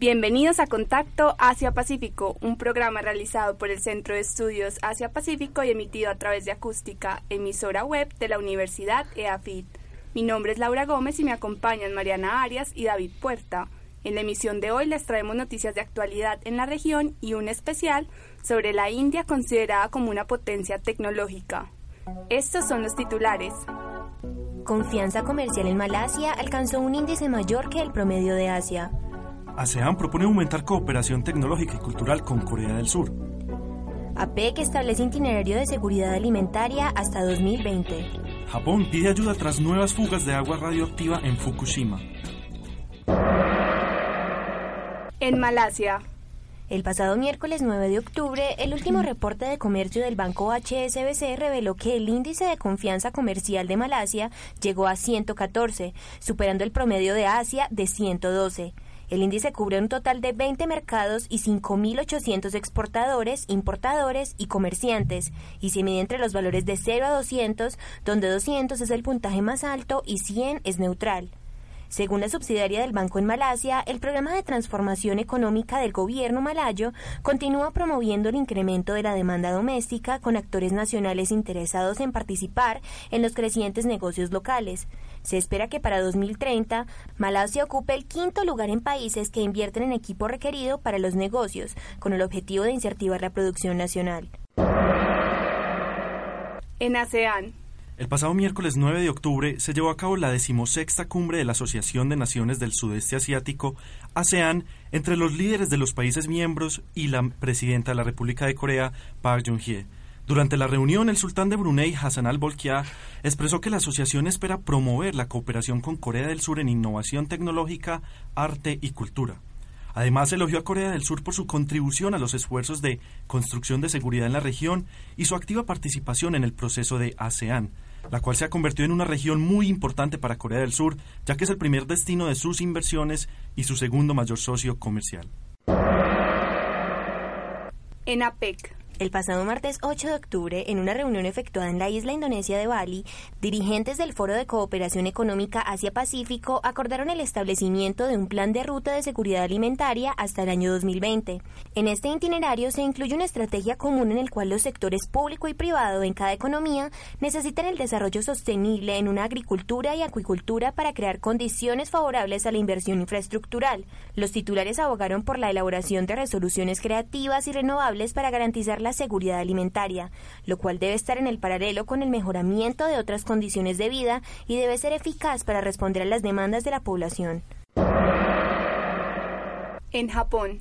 Bienvenidos a Contacto Asia-Pacífico, un programa realizado por el Centro de Estudios Asia-Pacífico y emitido a través de acústica, emisora web de la Universidad EAFIT. Mi nombre es Laura Gómez y me acompañan Mariana Arias y David Puerta. En la emisión de hoy les traemos noticias de actualidad en la región y un especial sobre la India considerada como una potencia tecnológica. Estos son los titulares. Confianza comercial en Malasia alcanzó un índice mayor que el promedio de Asia. ASEAN propone aumentar cooperación tecnológica y cultural con Corea del Sur. APEC establece itinerario de seguridad alimentaria hasta 2020. Japón pide ayuda tras nuevas fugas de agua radioactiva en Fukushima. En Malasia. El pasado miércoles 9 de octubre, el último reporte de comercio del banco HSBC reveló que el índice de confianza comercial de Malasia llegó a 114, superando el promedio de Asia de 112. El índice cubre un total de 20 mercados y 5.800 exportadores, importadores y comerciantes, y se mide entre los valores de 0 a 200, donde 200 es el puntaje más alto y 100 es neutral. Según la subsidiaria del banco en Malasia, el programa de transformación económica del gobierno malayo continúa promoviendo el incremento de la demanda doméstica con actores nacionales interesados en participar en los crecientes negocios locales. Se espera que para 2030 Malasia ocupe el quinto lugar en países que invierten en equipo requerido para los negocios, con el objetivo de incentivar la producción nacional. En ASEAN, el pasado miércoles 9 de octubre se llevó a cabo la decimosexta cumbre de la Asociación de Naciones del Sudeste Asiático, ASEAN, entre los líderes de los países miembros y la presidenta de la República de Corea, Park Jong-hye. Durante la reunión, el sultán de Brunei, Hassan al-Bolkiah, expresó que la asociación espera promover la cooperación con Corea del Sur en innovación tecnológica, arte y cultura. Además, elogió a Corea del Sur por su contribución a los esfuerzos de construcción de seguridad en la región y su activa participación en el proceso de ASEAN, la cual se ha convertido en una región muy importante para Corea del Sur, ya que es el primer destino de sus inversiones y su segundo mayor socio comercial. En APEC, el pasado martes 8 de octubre, en una reunión efectuada en la isla indonesia de Bali, dirigentes del Foro de Cooperación Económica Asia-Pacífico acordaron el establecimiento de un plan de ruta de seguridad alimentaria hasta el año 2020. En este itinerario se incluye una estrategia común en el cual los sectores público y privado en cada economía necesitan el desarrollo sostenible en una agricultura y acuicultura para crear condiciones favorables a la inversión infraestructural. Los titulares abogaron por la elaboración de resoluciones creativas y renovables para garantizar la seguridad alimentaria, lo cual debe estar en el paralelo con el mejoramiento de otras condiciones de vida y debe ser eficaz para responder a las demandas de la población. En Japón,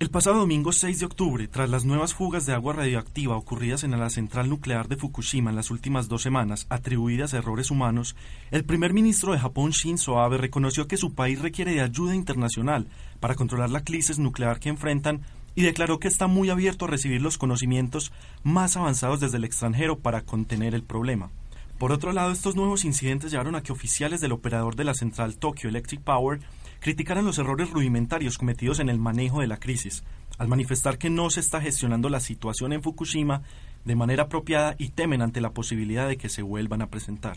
el pasado domingo 6 de octubre, tras las nuevas fugas de agua radioactiva ocurridas en la central nuclear de Fukushima en las últimas dos semanas, atribuidas a errores humanos, el primer ministro de Japón, Shinzo Abe, reconoció que su país requiere de ayuda internacional para controlar la crisis nuclear que enfrentan y declaró que está muy abierto a recibir los conocimientos más avanzados desde el extranjero para contener el problema. Por otro lado, estos nuevos incidentes llevaron a que oficiales del operador de la central Tokyo Electric Power criticaran los errores rudimentarios cometidos en el manejo de la crisis, al manifestar que no se está gestionando la situación en Fukushima de manera apropiada y temen ante la posibilidad de que se vuelvan a presentar.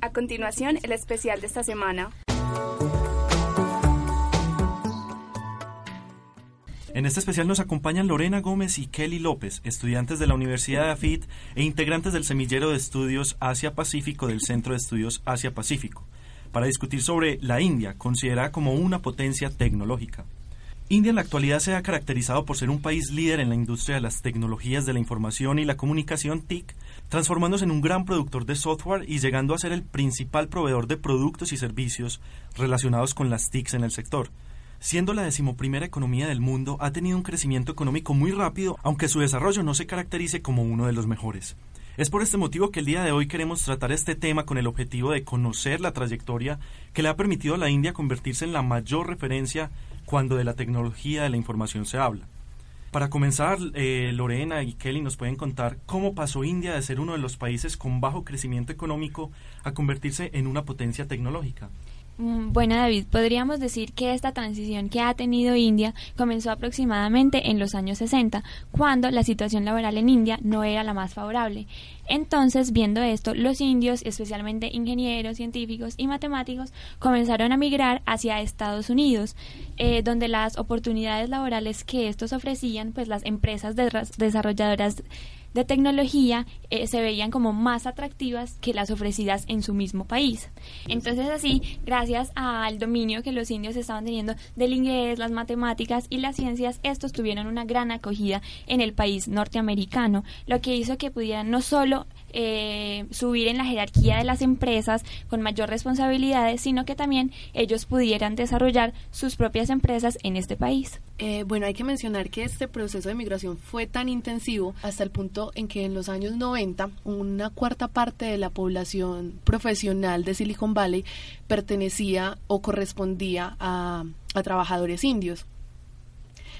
A continuación, el especial de esta semana. En este especial nos acompañan Lorena Gómez y Kelly López, estudiantes de la Universidad de AFIT e integrantes del semillero de estudios Asia-Pacífico del Centro de Estudios Asia-Pacífico, para discutir sobre la India, considerada como una potencia tecnológica. India en la actualidad se ha caracterizado por ser un país líder en la industria de las tecnologías de la información y la comunicación TIC, transformándose en un gran productor de software y llegando a ser el principal proveedor de productos y servicios relacionados con las TICs en el sector siendo la decimoprimera economía del mundo, ha tenido un crecimiento económico muy rápido, aunque su desarrollo no se caracterice como uno de los mejores. Es por este motivo que el día de hoy queremos tratar este tema con el objetivo de conocer la trayectoria que le ha permitido a la India convertirse en la mayor referencia cuando de la tecnología de la información se habla. Para comenzar, eh, Lorena y Kelly nos pueden contar cómo pasó India de ser uno de los países con bajo crecimiento económico a convertirse en una potencia tecnológica. Mm, bueno, David, podríamos decir que esta transición que ha tenido India comenzó aproximadamente en los años 60, cuando la situación laboral en India no era la más favorable. Entonces, viendo esto, los indios, especialmente ingenieros, científicos y matemáticos, comenzaron a migrar hacia Estados Unidos, eh, donde las oportunidades laborales que estos ofrecían, pues las empresas desarrolladoras de tecnología eh, se veían como más atractivas que las ofrecidas en su mismo país. Entonces así, gracias al dominio que los indios estaban teniendo del inglés, las matemáticas y las ciencias, estos tuvieron una gran acogida en el país norteamericano, lo que hizo que pudieran no solo eh, subir en la jerarquía de las empresas con mayor responsabilidades, sino que también ellos pudieran desarrollar sus propias empresas en este país. Eh, bueno, hay que mencionar que este proceso de migración fue tan intensivo hasta el punto en que en los años 90 una cuarta parte de la población profesional de Silicon Valley pertenecía o correspondía a, a trabajadores indios.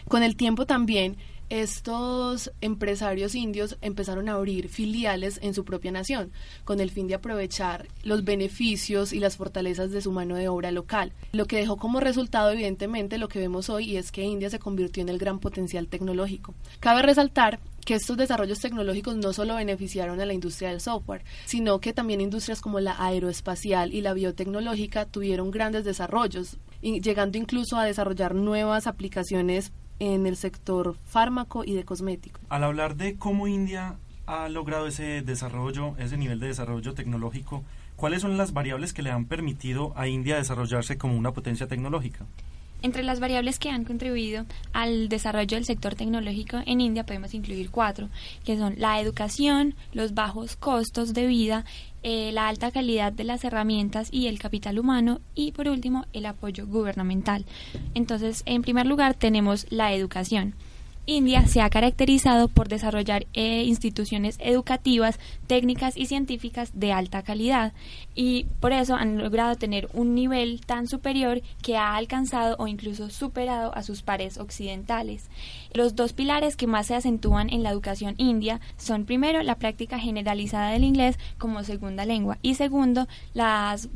Con el tiempo también estos empresarios indios empezaron a abrir filiales en su propia nación, con el fin de aprovechar los beneficios y las fortalezas de su mano de obra local, lo que dejó como resultado evidentemente lo que vemos hoy y es que India se convirtió en el gran potencial tecnológico. Cabe resaltar que estos desarrollos tecnológicos no solo beneficiaron a la industria del software, sino que también industrias como la aeroespacial y la biotecnológica tuvieron grandes desarrollos, llegando incluso a desarrollar nuevas aplicaciones en el sector fármaco y de cosmético. Al hablar de cómo India ha logrado ese desarrollo, ese nivel de desarrollo tecnológico, ¿cuáles son las variables que le han permitido a India desarrollarse como una potencia tecnológica? Entre las variables que han contribuido al desarrollo del sector tecnológico en India podemos incluir cuatro, que son la educación, los bajos costos de vida, eh, la alta calidad de las herramientas y el capital humano y por último el apoyo gubernamental. Entonces, en primer lugar tenemos la educación. India se ha caracterizado por desarrollar eh, instituciones educativas, técnicas y científicas de alta calidad y por eso han logrado tener un nivel tan superior que ha alcanzado o incluso superado a sus pares occidentales. Los dos pilares que más se acentúan en la educación india son primero la práctica generalizada del inglés como segunda lengua y segundo las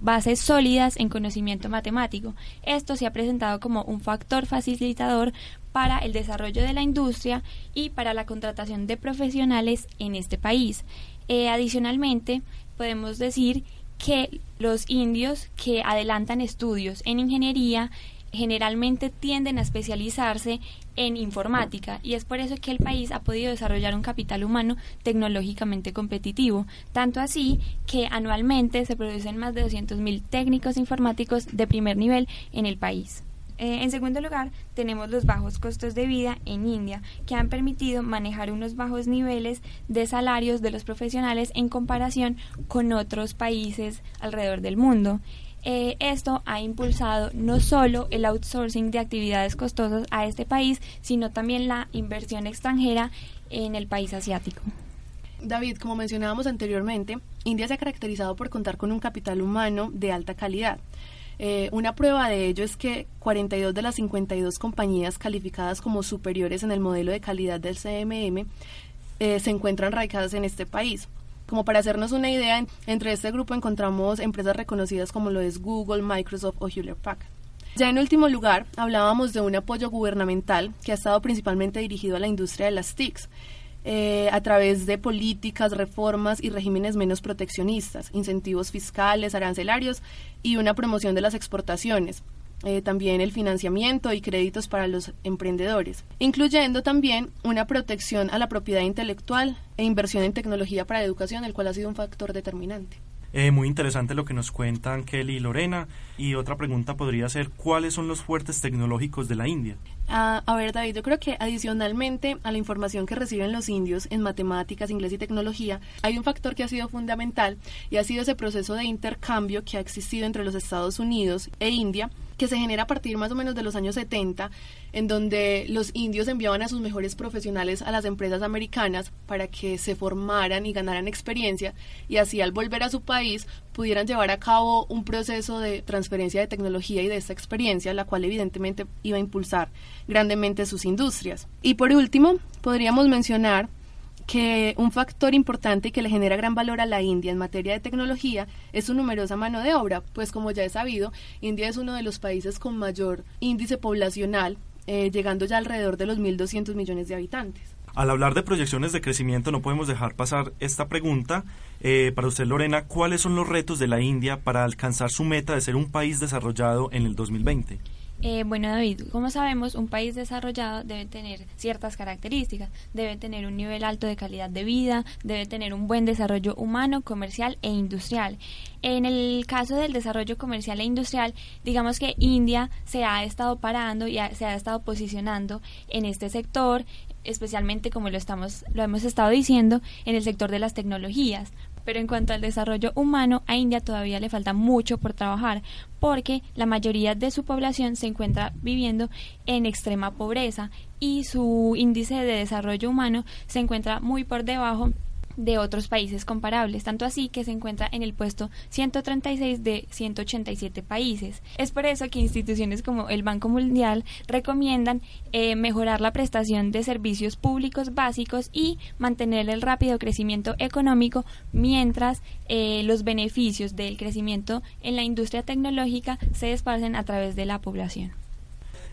bases sólidas en conocimiento matemático. Esto se ha presentado como un factor facilitador para el desarrollo de la industria y para la contratación de profesionales en este país. Eh, adicionalmente, podemos decir que los indios que adelantan estudios en ingeniería generalmente tienden a especializarse en informática y es por eso que el país ha podido desarrollar un capital humano tecnológicamente competitivo, tanto así que anualmente se producen más de 200.000 técnicos informáticos de primer nivel en el país. Eh, en segundo lugar, tenemos los bajos costos de vida en India, que han permitido manejar unos bajos niveles de salarios de los profesionales en comparación con otros países alrededor del mundo. Eh, esto ha impulsado no solo el outsourcing de actividades costosas a este país, sino también la inversión extranjera en el país asiático. David, como mencionábamos anteriormente, India se ha caracterizado por contar con un capital humano de alta calidad. Eh, una prueba de ello es que 42 de las 52 compañías calificadas como superiores en el modelo de calidad del CMM eh, se encuentran radicadas en este país. Como para hacernos una idea, entre este grupo encontramos empresas reconocidas como lo es Google, Microsoft o Hewlett Packard. Ya en último lugar, hablábamos de un apoyo gubernamental que ha estado principalmente dirigido a la industria de las TICs eh, a través de políticas, reformas y regímenes menos proteccionistas, incentivos fiscales, arancelarios y una promoción de las exportaciones. Eh, también el financiamiento y créditos para los emprendedores, incluyendo también una protección a la propiedad intelectual e inversión en tecnología para la educación, el cual ha sido un factor determinante. Eh, muy interesante lo que nos cuentan Kelly y Lorena. Y otra pregunta podría ser, ¿cuáles son los fuertes tecnológicos de la India? Ah, a ver, David, yo creo que adicionalmente a la información que reciben los indios en matemáticas, inglés y tecnología, hay un factor que ha sido fundamental y ha sido ese proceso de intercambio que ha existido entre los Estados Unidos e India que se genera a partir más o menos de los años 70, en donde los indios enviaban a sus mejores profesionales a las empresas americanas para que se formaran y ganaran experiencia y así al volver a su país pudieran llevar a cabo un proceso de transferencia de tecnología y de esta experiencia, la cual evidentemente iba a impulsar grandemente sus industrias. Y por último, podríamos mencionar que un factor importante que le genera gran valor a la India en materia de tecnología es su numerosa mano de obra, pues como ya he sabido, India es uno de los países con mayor índice poblacional, eh, llegando ya alrededor de los 1.200 millones de habitantes. Al hablar de proyecciones de crecimiento no podemos dejar pasar esta pregunta. Eh, para usted, Lorena, ¿cuáles son los retos de la India para alcanzar su meta de ser un país desarrollado en el 2020? Eh, bueno, David, como sabemos, un país desarrollado debe tener ciertas características. Debe tener un nivel alto de calidad de vida, debe tener un buen desarrollo humano, comercial e industrial. En el caso del desarrollo comercial e industrial, digamos que India se ha estado parando y se ha estado posicionando en este sector, especialmente como lo estamos lo hemos estado diciendo en el sector de las tecnologías pero en cuanto al desarrollo humano, a India todavía le falta mucho por trabajar, porque la mayoría de su población se encuentra viviendo en extrema pobreza y su índice de desarrollo humano se encuentra muy por debajo de otros países comparables, tanto así que se encuentra en el puesto 136 de 187 países. Es por eso que instituciones como el Banco Mundial recomiendan eh, mejorar la prestación de servicios públicos básicos y mantener el rápido crecimiento económico mientras eh, los beneficios del crecimiento en la industria tecnológica se esparcen a través de la población.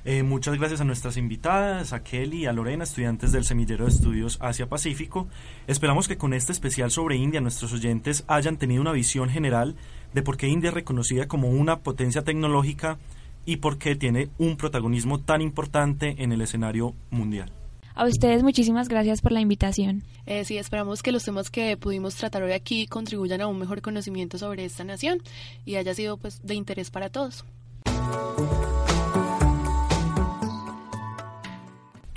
Eh, muchas gracias a nuestras invitadas, a Kelly y a Lorena, estudiantes del Semillero de Estudios Asia-Pacífico. Esperamos que con este especial sobre India nuestros oyentes hayan tenido una visión general de por qué India es reconocida como una potencia tecnológica y por qué tiene un protagonismo tan importante en el escenario mundial. A ustedes muchísimas gracias por la invitación. Eh, sí, esperamos que los temas que pudimos tratar hoy aquí contribuyan a un mejor conocimiento sobre esta nación y haya sido pues de interés para todos.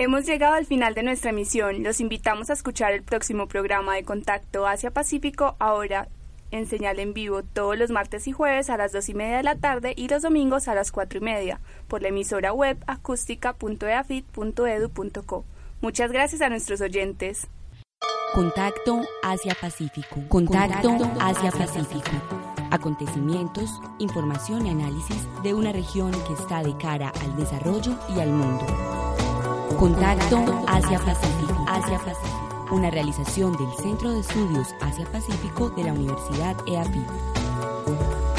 Hemos llegado al final de nuestra emisión. Los invitamos a escuchar el próximo programa de Contacto Asia-Pacífico ahora en señal en vivo todos los martes y jueves a las dos y media de la tarde y los domingos a las cuatro y media por la emisora web acústica.eafit.edu.co. Muchas gracias a nuestros oyentes. Contacto Asia-Pacífico. Contacto Asia-Pacífico. Acontecimientos, información y análisis de una región que está de cara al desarrollo y al mundo. Contacto Asia-Pacífico. Asia-Pacífico. Una realización del Centro de Estudios Asia-Pacífico de la Universidad EAPI.